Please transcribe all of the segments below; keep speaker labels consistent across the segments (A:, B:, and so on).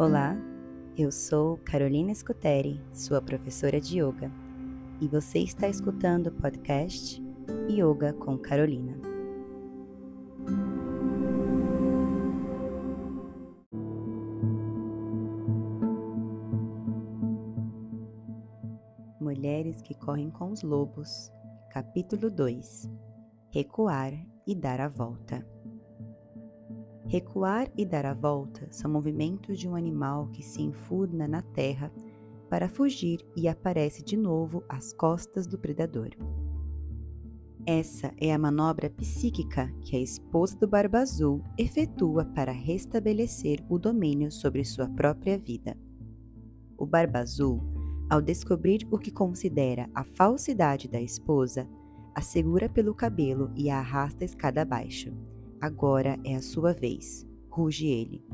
A: Olá, eu sou Carolina Scuteri, sua professora de yoga, e você está escutando o podcast Yoga com Carolina. Mulheres que correm com os lobos, capítulo 2 Recuar e dar a volta. Recuar e dar a volta são movimentos de um animal que se enfurna na terra para fugir e aparece de novo às costas do predador. Essa é a manobra psíquica que a esposa do Barba Azul efetua para restabelecer o domínio sobre sua própria vida. O Barba Azul, ao descobrir o que considera a falsidade da esposa, a segura pelo cabelo e a arrasta escada abaixo Agora é a sua vez, ruge ele.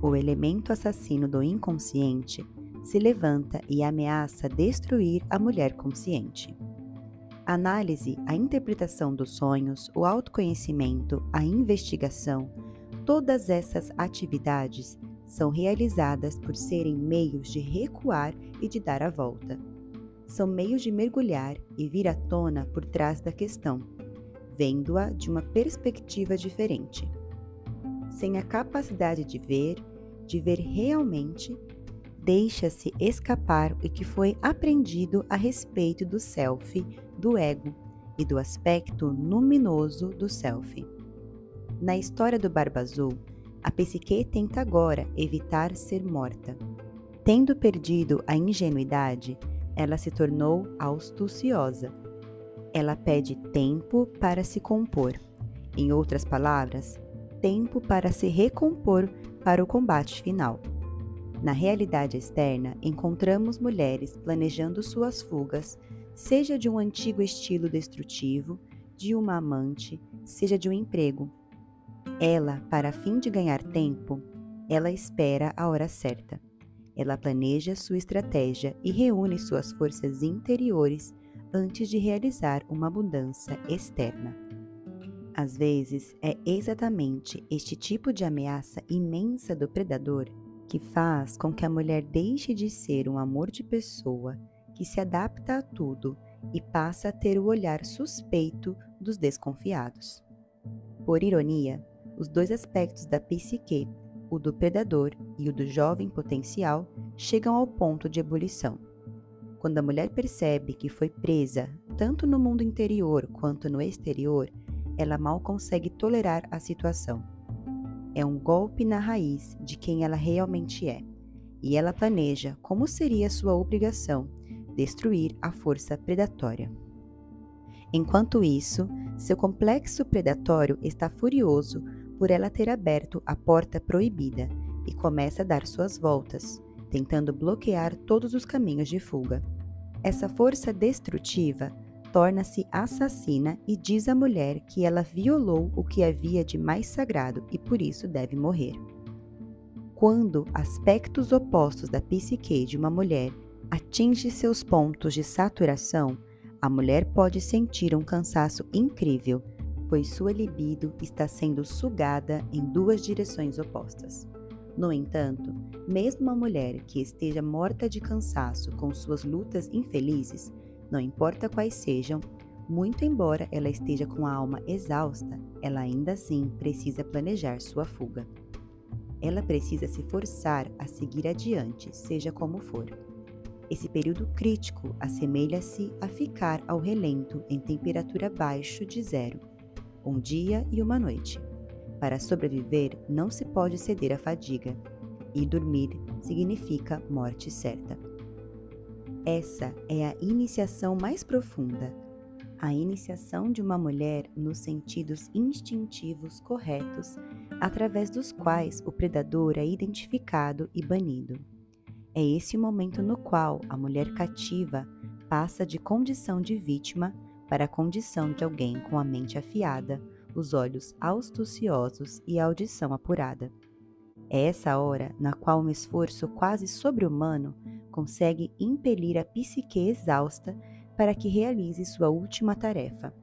A: O elemento assassino do inconsciente se levanta e ameaça destruir a mulher consciente. A análise, a interpretação dos sonhos, o autoconhecimento, a investigação, todas essas atividades são realizadas por serem meios de recuar e de dar a volta. São meios de mergulhar e vir à tona por trás da questão vendo-a de uma perspectiva diferente. Sem a capacidade de ver, de ver realmente, deixa-se escapar o que foi aprendido a respeito do self, do ego e do aspecto luminoso do self. Na história do Barba Azul, a psique tenta agora evitar ser morta. Tendo perdido a ingenuidade, ela se tornou astuciosa ela pede tempo para se compor. Em outras palavras, tempo para se recompor para o combate final. Na realidade externa, encontramos mulheres planejando suas fugas, seja de um antigo estilo destrutivo, de uma amante, seja de um emprego. Ela, para fim de ganhar tempo, ela espera a hora certa. Ela planeja sua estratégia e reúne suas forças interiores antes de realizar uma mudança externa. Às vezes, é exatamente este tipo de ameaça imensa do predador que faz com que a mulher deixe de ser um amor de pessoa que se adapta a tudo e passa a ter o olhar suspeito dos desconfiados. Por ironia, os dois aspectos da psique, o do predador e o do jovem potencial, chegam ao ponto de ebulição. Quando a mulher percebe que foi presa, tanto no mundo interior quanto no exterior, ela mal consegue tolerar a situação. É um golpe na raiz de quem ela realmente é, e ela planeja como seria sua obrigação destruir a força predatória. Enquanto isso, seu complexo predatório está furioso por ela ter aberto a porta proibida e começa a dar suas voltas, tentando bloquear todos os caminhos de fuga. Essa força destrutiva torna-se assassina e diz à mulher que ela violou o que havia de mais sagrado e por isso deve morrer. Quando aspectos opostos da psique de uma mulher atingem seus pontos de saturação, a mulher pode sentir um cansaço incrível, pois sua libido está sendo sugada em duas direções opostas. No entanto, mesmo uma mulher que esteja morta de cansaço com suas lutas infelizes, não importa quais sejam, muito embora ela esteja com a alma exausta, ela ainda assim precisa planejar sua fuga. Ela precisa se forçar a seguir adiante, seja como for. Esse período crítico assemelha-se a ficar ao relento em temperatura abaixo de zero, um dia e uma noite. Para sobreviver, não se pode ceder à fadiga, e dormir significa morte certa. Essa é a iniciação mais profunda, a iniciação de uma mulher nos sentidos instintivos corretos, através dos quais o predador é identificado e banido. É esse o momento no qual a mulher cativa passa de condição de vítima para a condição de alguém com a mente afiada, os olhos astuciosos e a audição apurada. É essa hora na qual um esforço quase sobre-humano consegue impelir a psique exausta para que realize sua última tarefa.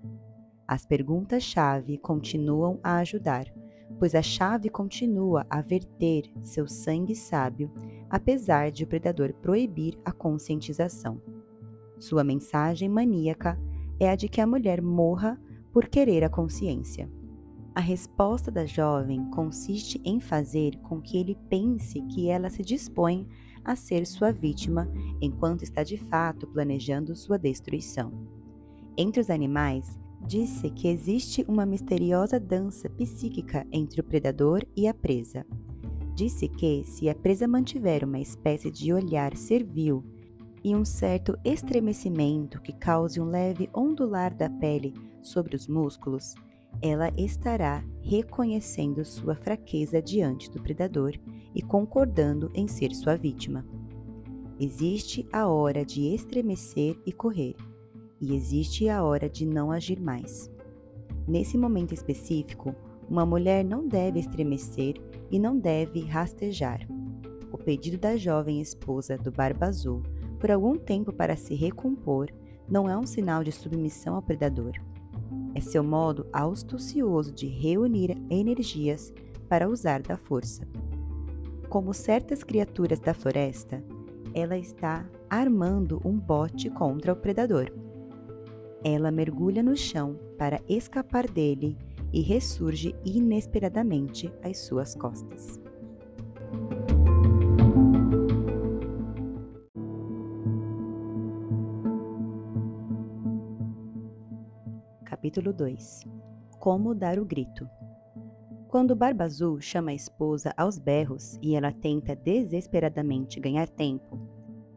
A: As perguntas-chave continuam a ajudar, pois a chave continua a verter seu sangue sábio, apesar de o predador proibir a conscientização. Sua mensagem maníaca é a de que a mulher morra por querer a consciência. A resposta da jovem consiste em fazer com que ele pense que ela se dispõe a ser sua vítima, enquanto está de fato planejando sua destruição. Entre os animais, disse que existe uma misteriosa dança psíquica entre o predador e a presa. Disse que, se a presa mantiver uma espécie de olhar servil e um certo estremecimento que cause um leve ondular da pele sobre os músculos, ela estará reconhecendo sua fraqueza diante do predador e concordando em ser sua vítima. Existe a hora de estremecer e correr, e existe a hora de não agir mais. Nesse momento específico, uma mulher não deve estremecer e não deve rastejar. O pedido da jovem esposa do Barba Azul por algum tempo para se recompor não é um sinal de submissão ao predador é seu modo astucioso de reunir energias para usar da força. Como certas criaturas da floresta, ela está armando um bote contra o predador. Ela mergulha no chão para escapar dele e ressurge inesperadamente às suas costas. Capítulo 2 Como dar o grito Quando Barba Azul chama a esposa aos berros e ela tenta desesperadamente ganhar tempo,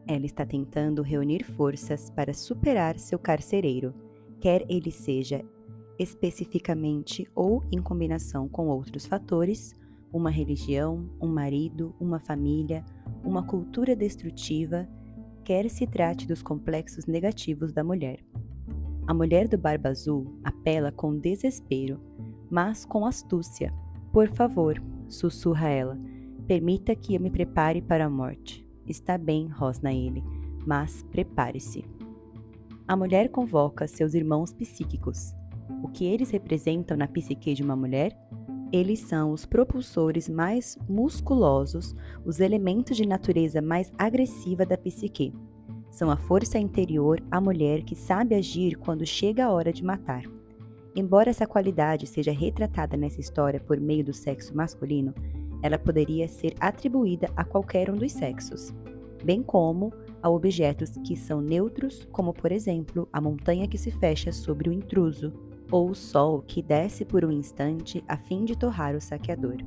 A: ela está tentando reunir forças para superar seu carcereiro, quer ele seja especificamente ou em combinação com outros fatores, uma religião, um marido, uma família, uma cultura destrutiva, quer se trate dos complexos negativos da mulher. A mulher do Barba Azul apela com desespero, mas com astúcia. Por favor, sussurra ela, permita que eu me prepare para a morte. Está bem, rosna ele, mas prepare-se. A mulher convoca seus irmãos psíquicos. O que eles representam na psique de uma mulher? Eles são os propulsores mais musculosos, os elementos de natureza mais agressiva da psique são a força interior, a mulher que sabe agir quando chega a hora de matar. Embora essa qualidade seja retratada nessa história por meio do sexo masculino, ela poderia ser atribuída a qualquer um dos sexos, bem como a objetos que são neutros, como por exemplo a montanha que se fecha sobre o intruso, ou o sol que desce por um instante a fim de torrar o saqueador.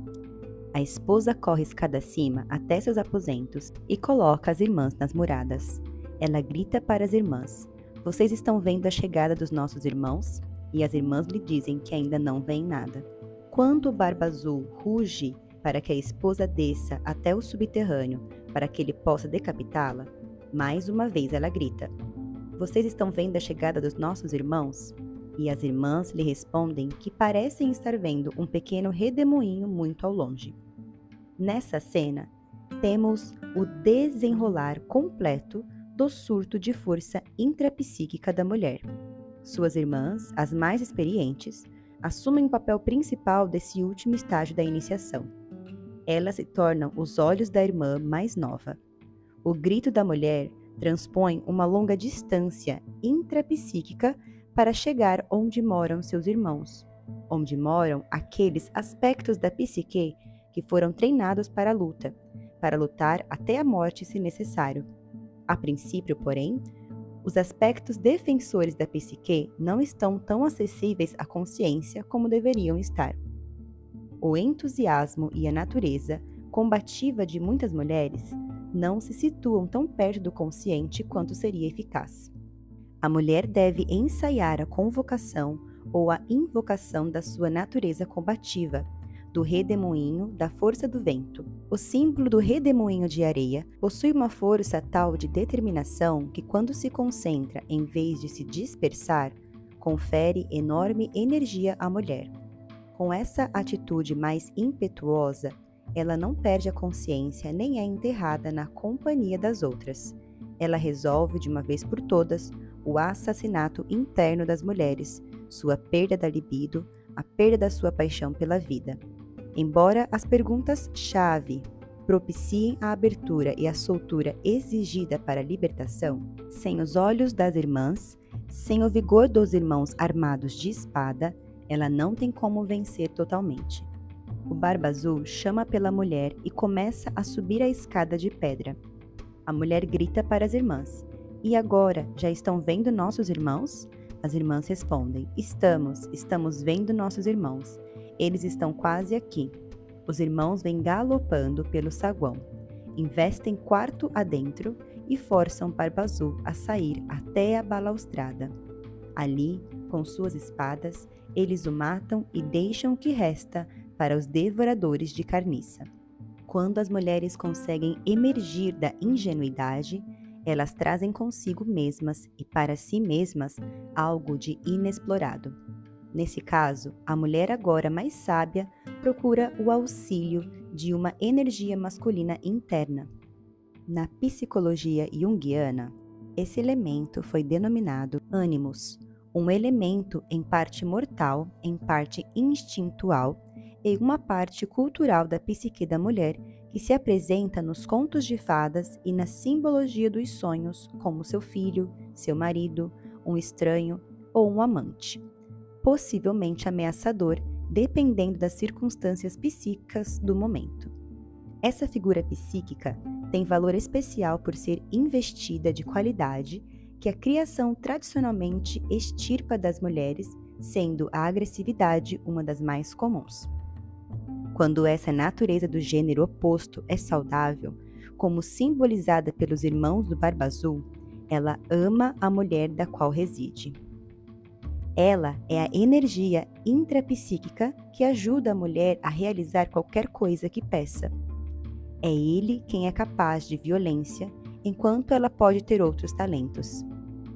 A: A esposa corre escada acima até seus aposentos e coloca as irmãs nas muradas. Ela grita para as irmãs: Vocês estão vendo a chegada dos nossos irmãos? E as irmãs lhe dizem que ainda não veem nada. Quando o Barba Azul ruge para que a esposa desça até o subterrâneo para que ele possa decapitá-la, mais uma vez ela grita: Vocês estão vendo a chegada dos nossos irmãos? E as irmãs lhe respondem que parecem estar vendo um pequeno redemoinho muito ao longe. Nessa cena, temos o desenrolar completo do surto de força intrapsíquica da mulher. Suas irmãs, as mais experientes, assumem o papel principal desse último estágio da iniciação. Elas se tornam os olhos da irmã mais nova. O grito da mulher transpõe uma longa distância intrapsíquica para chegar onde moram seus irmãos, onde moram aqueles aspectos da psique que foram treinados para a luta, para lutar até a morte se necessário. A princípio, porém, os aspectos defensores da psique não estão tão acessíveis à consciência como deveriam estar. O entusiasmo e a natureza combativa de muitas mulheres não se situam tão perto do consciente quanto seria eficaz. A mulher deve ensaiar a convocação ou a invocação da sua natureza combativa do redemoinho da força do vento. O símbolo do redemoinho de areia possui uma força tal de determinação que, quando se concentra em vez de se dispersar, confere enorme energia à mulher. Com essa atitude mais impetuosa, ela não perde a consciência nem é enterrada na companhia das outras. Ela resolve de uma vez por todas o assassinato interno das mulheres, sua perda da libido, a perda da sua paixão pela vida. Embora as perguntas-chave propiciem a abertura e a soltura exigida para a libertação, sem os olhos das irmãs, sem o vigor dos irmãos armados de espada, ela não tem como vencer totalmente. O Barba Azul chama pela mulher e começa a subir a escada de pedra. A mulher grita para as irmãs: E agora, já estão vendo nossos irmãos? As irmãs respondem: Estamos, estamos vendo nossos irmãos. Eles estão quase aqui. Os irmãos vêm galopando pelo saguão, investem quarto adentro e forçam Barba a sair até a balaustrada. Ali, com suas espadas, eles o matam e deixam o que resta para os devoradores de carniça. Quando as mulheres conseguem emergir da ingenuidade, elas trazem consigo mesmas e para si mesmas algo de inexplorado. Nesse caso, a mulher agora mais sábia procura o auxílio de uma energia masculina interna. Na psicologia junguiana, esse elemento foi denominado ânimos, um elemento em parte mortal, em parte instintual e uma parte cultural da psique da mulher que se apresenta nos contos de fadas e na simbologia dos sonhos, como seu filho, seu marido, um estranho ou um amante, possivelmente ameaçador, dependendo das circunstâncias psíquicas do momento. Essa figura psíquica tem valor especial por ser investida de qualidade que a criação tradicionalmente extirpa das mulheres, sendo a agressividade uma das mais comuns. Quando essa natureza do gênero oposto é saudável, como simbolizada pelos irmãos do Barba Azul, ela ama a mulher da qual reside. Ela é a energia intrapsíquica que ajuda a mulher a realizar qualquer coisa que peça. É ele quem é capaz de violência, enquanto ela pode ter outros talentos.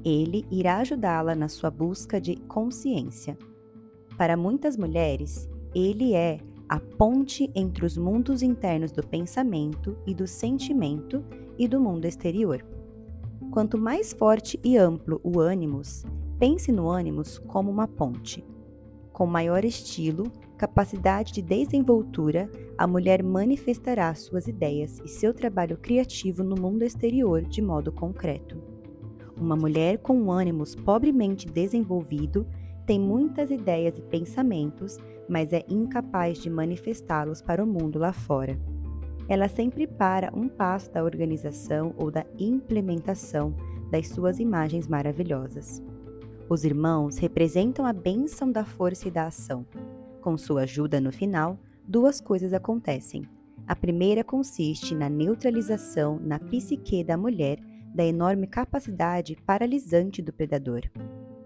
A: Ele irá ajudá-la na sua busca de consciência. Para muitas mulheres, ele é a ponte entre os mundos internos do pensamento e do sentimento e do mundo exterior. Quanto mais forte e amplo o ânimos, pense no ânimos como uma ponte. Com maior estilo, capacidade de desenvoltura, a mulher manifestará suas ideias e seu trabalho criativo no mundo exterior de modo concreto. Uma mulher com um ânimos pobremente desenvolvido tem muitas ideias e pensamentos, mas é incapaz de manifestá-los para o mundo lá fora. Ela sempre para um passo da organização ou da implementação das suas imagens maravilhosas. Os irmãos representam a bênção da força e da ação. Com sua ajuda no final, duas coisas acontecem. A primeira consiste na neutralização na psique da mulher da enorme capacidade paralisante do predador.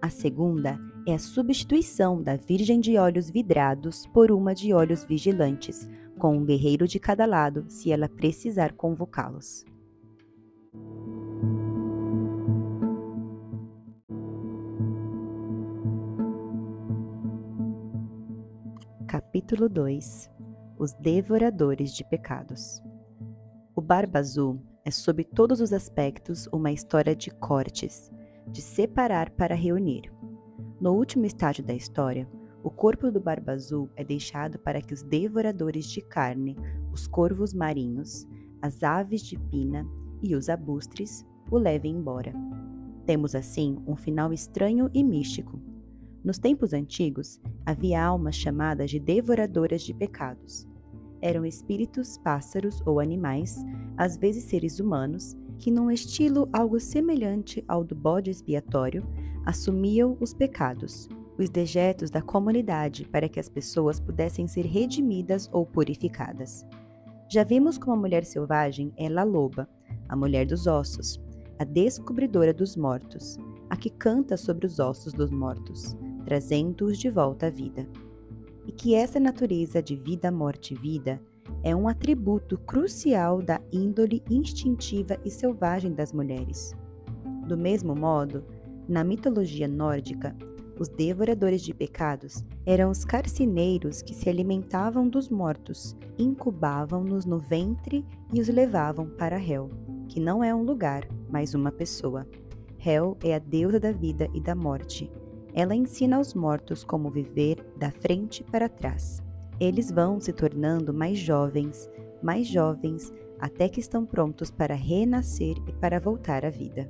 A: A segunda é a substituição da Virgem de Olhos Vidrados por uma de Olhos Vigilantes, com um guerreiro de cada lado se ela precisar convocá-los. Capítulo 2 Os Devoradores de Pecados O Barba Azul é, sob todos os aspectos, uma história de cortes, de separar para reunir. No último estágio da história, o corpo do Barba Azul é deixado para que os devoradores de carne, os corvos marinhos, as aves de pina e os abustres o levem embora. Temos assim um final estranho e místico. Nos tempos antigos, havia almas chamadas de devoradoras de pecados. Eram espíritos, pássaros ou animais, às vezes seres humanos, que, num estilo algo semelhante ao do bode expiatório, assumiam os pecados, os dejetos da comunidade para que as pessoas pudessem ser redimidas ou purificadas. Já vimos como a mulher selvagem é La Loba, a mulher dos ossos, a descobridora dos mortos, a que canta sobre os ossos dos mortos, trazendo-os de volta à vida. E que essa natureza de vida, morte e vida é um atributo crucial da índole instintiva e selvagem das mulheres. Do mesmo modo, na mitologia nórdica, os devoradores de pecados eram os carcineiros que se alimentavam dos mortos, incubavam-nos no ventre e os levavam para Hel, que não é um lugar, mas uma pessoa. Hel é a deusa da vida e da morte. Ela ensina aos mortos como viver da frente para trás. Eles vão se tornando mais jovens, mais jovens, até que estão prontos para renascer e para voltar à vida.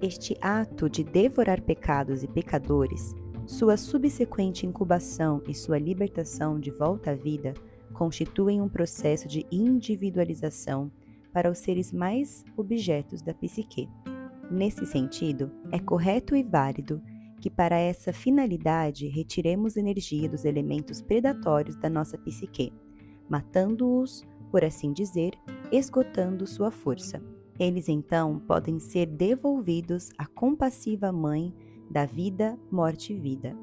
A: Este ato de devorar pecados e pecadores, sua subsequente incubação e sua libertação de volta à vida constituem um processo de individualização para os seres mais objetos da psique. Nesse sentido, é correto e válido que, para essa finalidade, retiremos energia dos elementos predatórios da nossa psique, matando-os, por assim dizer, esgotando sua força. Eles então podem ser devolvidos à compassiva mãe da vida, morte e vida,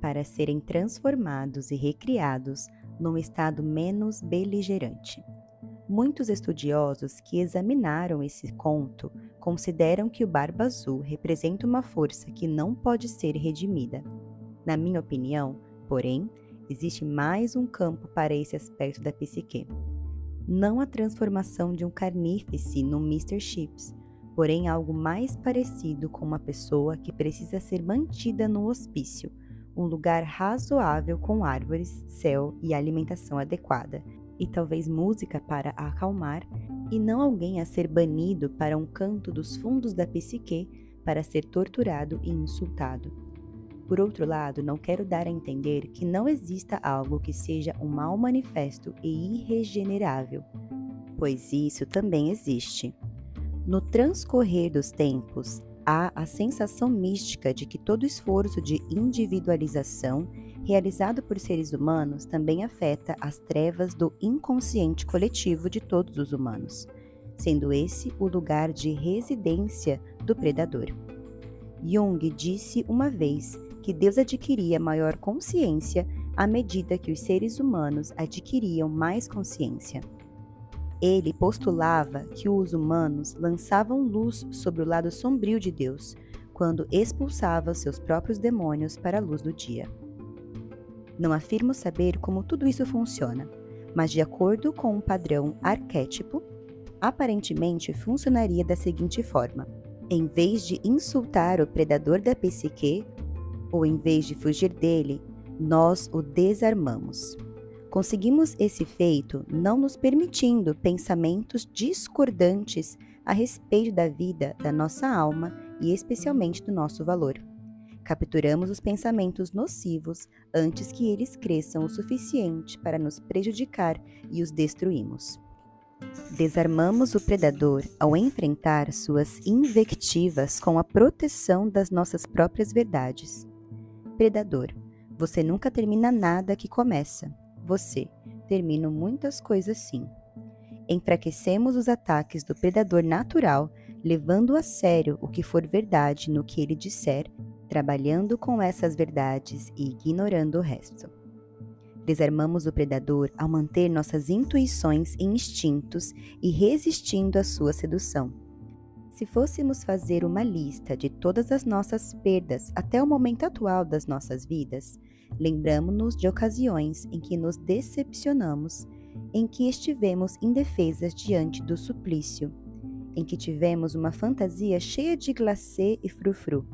A: para serem transformados e recriados num estado menos beligerante. Muitos estudiosos que examinaram esse conto consideram que o Barba Azul representa uma força que não pode ser redimida. Na minha opinião, porém, existe mais um campo para esse aspecto da psique. Não a transformação de um carnífice no Mr. Chips, porém algo mais parecido com uma pessoa que precisa ser mantida no hospício, um lugar razoável com árvores, céu e alimentação adequada, e talvez música para acalmar, e não alguém a ser banido para um canto dos fundos da psique para ser torturado e insultado. Por outro lado, não quero dar a entender que não exista algo que seja um mal manifesto e irregenerável, pois isso também existe. No transcorrer dos tempos, há a sensação mística de que todo esforço de individualização realizado por seres humanos também afeta as trevas do inconsciente coletivo de todos os humanos, sendo esse o lugar de residência do predador. Jung disse uma vez que Deus adquiria maior consciência à medida que os seres humanos adquiriam mais consciência. Ele postulava que os humanos lançavam luz sobre o lado sombrio de Deus quando expulsavam seus próprios demônios para a luz do dia. Não afirmo saber como tudo isso funciona, mas de acordo com um padrão arquétipo, aparentemente funcionaria da seguinte forma: em vez de insultar o predador da psique, ou em vez de fugir dele, nós o desarmamos. Conseguimos esse feito não nos permitindo pensamentos discordantes a respeito da vida, da nossa alma e especialmente do nosso valor. Capturamos os pensamentos nocivos antes que eles cresçam o suficiente para nos prejudicar e os destruímos. Desarmamos o predador ao enfrentar suas invectivas com a proteção das nossas próprias verdades. Predador, você nunca termina nada que começa você. Termino muitas coisas sim. Enfraquecemos os ataques do predador natural, levando a sério o que for verdade no que ele disser, trabalhando com essas verdades e ignorando o resto. Desarmamos o predador ao manter nossas intuições e instintos e resistindo à sua sedução. Se fôssemos fazer uma lista de todas as nossas perdas até o momento atual das nossas vidas, Lembramos-nos de ocasiões em que nos decepcionamos, em que estivemos indefesas diante do suplício, em que tivemos uma fantasia cheia de glacê e frufru.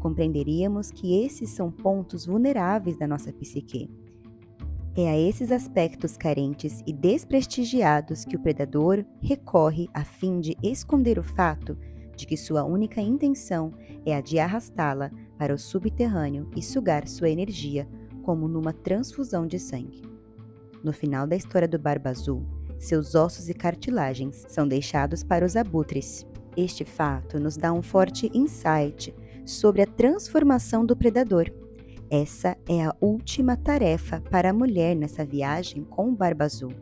A: Compreenderíamos que esses são pontos vulneráveis da nossa psique. É a esses aspectos carentes e desprestigiados que o predador recorre a fim de esconder o fato de que sua única intenção é a de arrastá-la para o subterrâneo e sugar sua energia como numa transfusão de sangue. No final da história do Barba Azul, seus ossos e cartilagens são deixados para os abutres. Este fato nos dá um forte insight sobre a transformação do predador. Essa é a última tarefa para a mulher nessa viagem com o Barba Azul,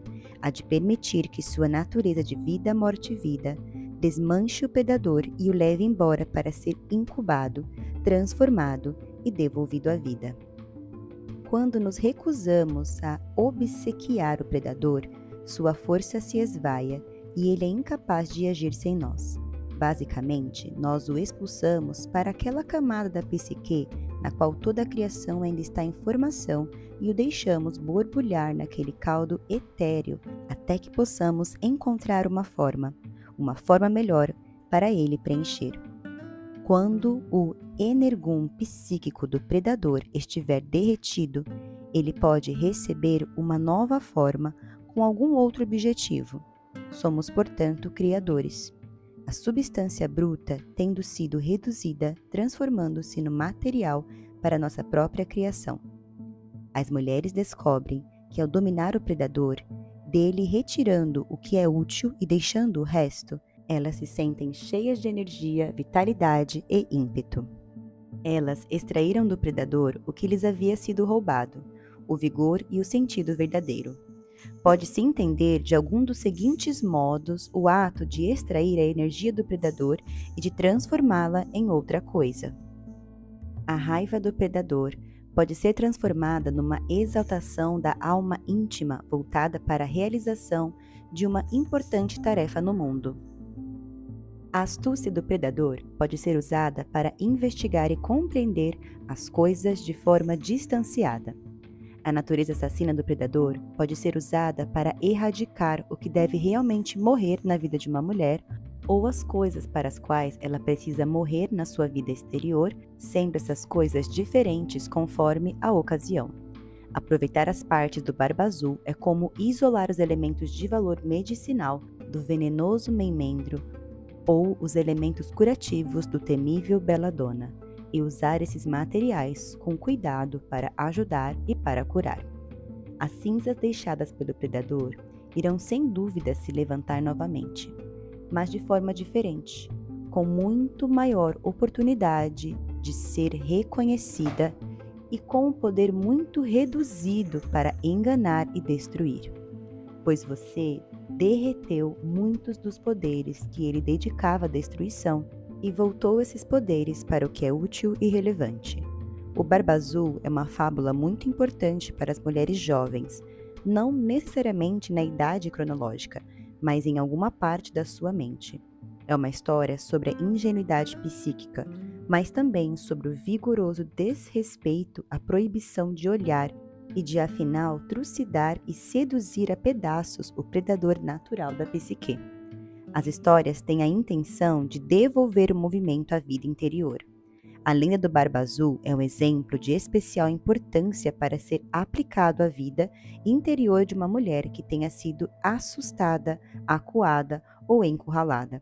A: a de permitir que sua natureza de vida, morte e vida desmanche o predador e o leve embora para ser incubado, transformado e devolvido à vida. Quando nos recusamos a obsequiar o predador, sua força se esvaia e ele é incapaz de agir sem nós. Basicamente, nós o expulsamos para aquela camada da psique na qual toda a criação ainda está em formação e o deixamos borbulhar naquele caldo etéreo até que possamos encontrar uma forma, uma forma melhor para ele preencher. Quando o energum psíquico do predador estiver derretido, ele pode receber uma nova forma com algum outro objetivo. Somos, portanto, criadores. A substância bruta tendo sido reduzida, transformando-se no material para nossa própria criação. As mulheres descobrem que, ao dominar o predador, dele retirando o que é útil e deixando o resto, elas se sentem cheias de energia, vitalidade e ímpeto. Elas extraíram do predador o que lhes havia sido roubado, o vigor e o sentido verdadeiro. Pode-se entender de algum dos seguintes modos o ato de extrair a energia do predador e de transformá-la em outra coisa. A raiva do predador pode ser transformada numa exaltação da alma íntima voltada para a realização de uma importante tarefa no mundo. A astúcia do predador pode ser usada para investigar e compreender as coisas de forma distanciada. A natureza assassina do predador pode ser usada para erradicar o que deve realmente morrer na vida de uma mulher ou as coisas para as quais ela precisa morrer na sua vida exterior, sendo essas coisas diferentes conforme a ocasião. Aproveitar as partes do barba azul é como isolar os elementos de valor medicinal do venenoso memendro ou os elementos curativos do temível beladona e usar esses materiais com cuidado para ajudar e para curar. As cinzas deixadas pelo predador irão sem dúvida se levantar novamente mas de forma diferente, com muito maior oportunidade de ser reconhecida e com um poder muito reduzido para enganar e destruir, pois você derreteu muitos dos poderes que ele dedicava à destruição e voltou esses poderes para o que é útil e relevante. O Barba Azul é uma fábula muito importante para as mulheres jovens, não necessariamente na idade cronológica, mas em alguma parte da sua mente. É uma história sobre a ingenuidade psíquica, mas também sobre o vigoroso desrespeito à proibição de olhar e de afinal trucidar e seduzir a pedaços o predador natural da psique. As histórias têm a intenção de devolver o movimento à vida interior. A lenda do Barba Azul é um exemplo de especial importância para ser aplicado à vida interior de uma mulher que tenha sido assustada, acuada ou encurralada.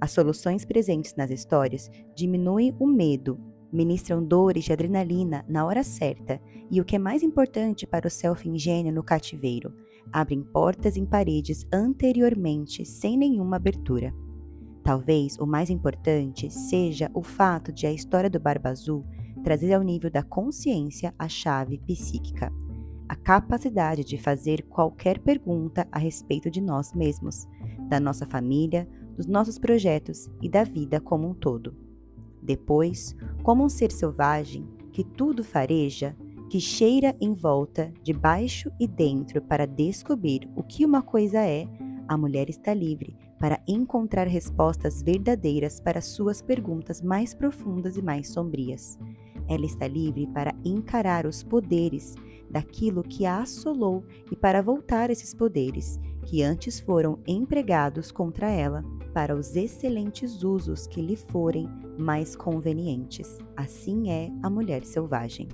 A: As soluções presentes nas histórias diminuem o medo, ministram dores de adrenalina na hora certa e, o que é mais importante para o self-ingênio no cativeiro, abrem portas em paredes anteriormente sem nenhuma abertura. Talvez o mais importante seja o fato de a história do Barba Azul trazer ao nível da consciência a chave psíquica, a capacidade de fazer qualquer pergunta a respeito de nós mesmos, da nossa família, dos nossos projetos e da vida como um todo. Depois, como um ser selvagem que tudo fareja, que cheira em volta, de baixo e dentro para descobrir o que uma coisa é, a mulher está livre para encontrar respostas verdadeiras para suas perguntas mais profundas e mais sombrias. Ela está livre para encarar os poderes daquilo que a assolou e para voltar esses poderes, que antes foram empregados contra ela, para os excelentes usos que lhe forem mais convenientes. Assim é a mulher selvagem.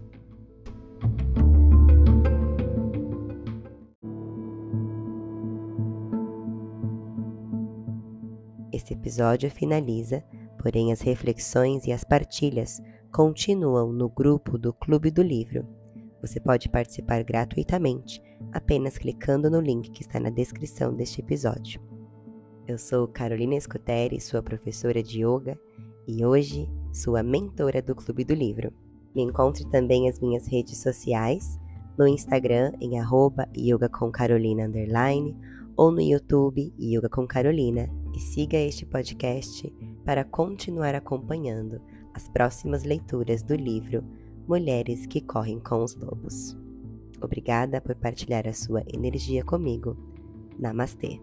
A: Este episódio finaliza, porém as reflexões e as partilhas continuam no grupo do Clube do Livro. Você pode participar gratuitamente apenas clicando no link que está na descrição deste episódio. Eu sou Carolina Escuteri, sua professora de yoga e hoje sua mentora do Clube do Livro. Me encontre também as minhas redes sociais, no Instagram em arroba yoga com Carolina underline, ou no YouTube Yoga com Carolina e siga este podcast para continuar acompanhando as próximas leituras do livro Mulheres que Correm com os Lobos. Obrigada por partilhar a sua energia comigo. Namastê!